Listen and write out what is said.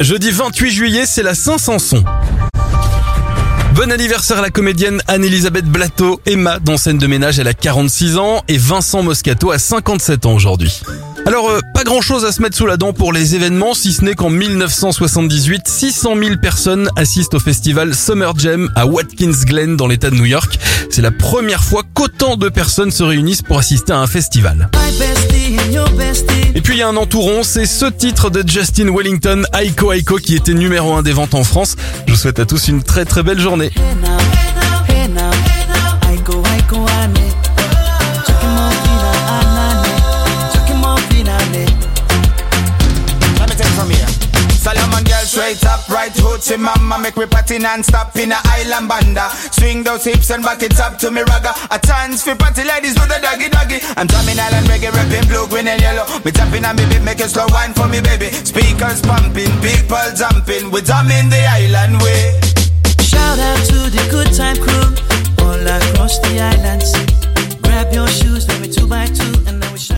Jeudi 28 juillet, c'est la Saint-Sanson. Bon anniversaire à la comédienne Anne-Elisabeth Blateau, Emma dans scène de ménage, elle a 46 ans et Vincent Moscato a 57 ans aujourd'hui. Alors, euh, pas grand chose à se mettre sous la dent pour les événements, si ce n'est qu'en 1978, 600 000 personnes assistent au festival Summer Jam à Watkins Glen dans l'état de New York. C'est la première fois qu'autant de personnes se réunissent pour assister à un festival. Un entouron, c'est ce titre de Justin Wellington, Aiko Aiko, qui était numéro 1 des ventes en France. Je vous souhaite à tous une très très belle journée. And yellow. Me tapping on me beat, making slow wine for me baby. Speakers pumping, people jumping. We drumming the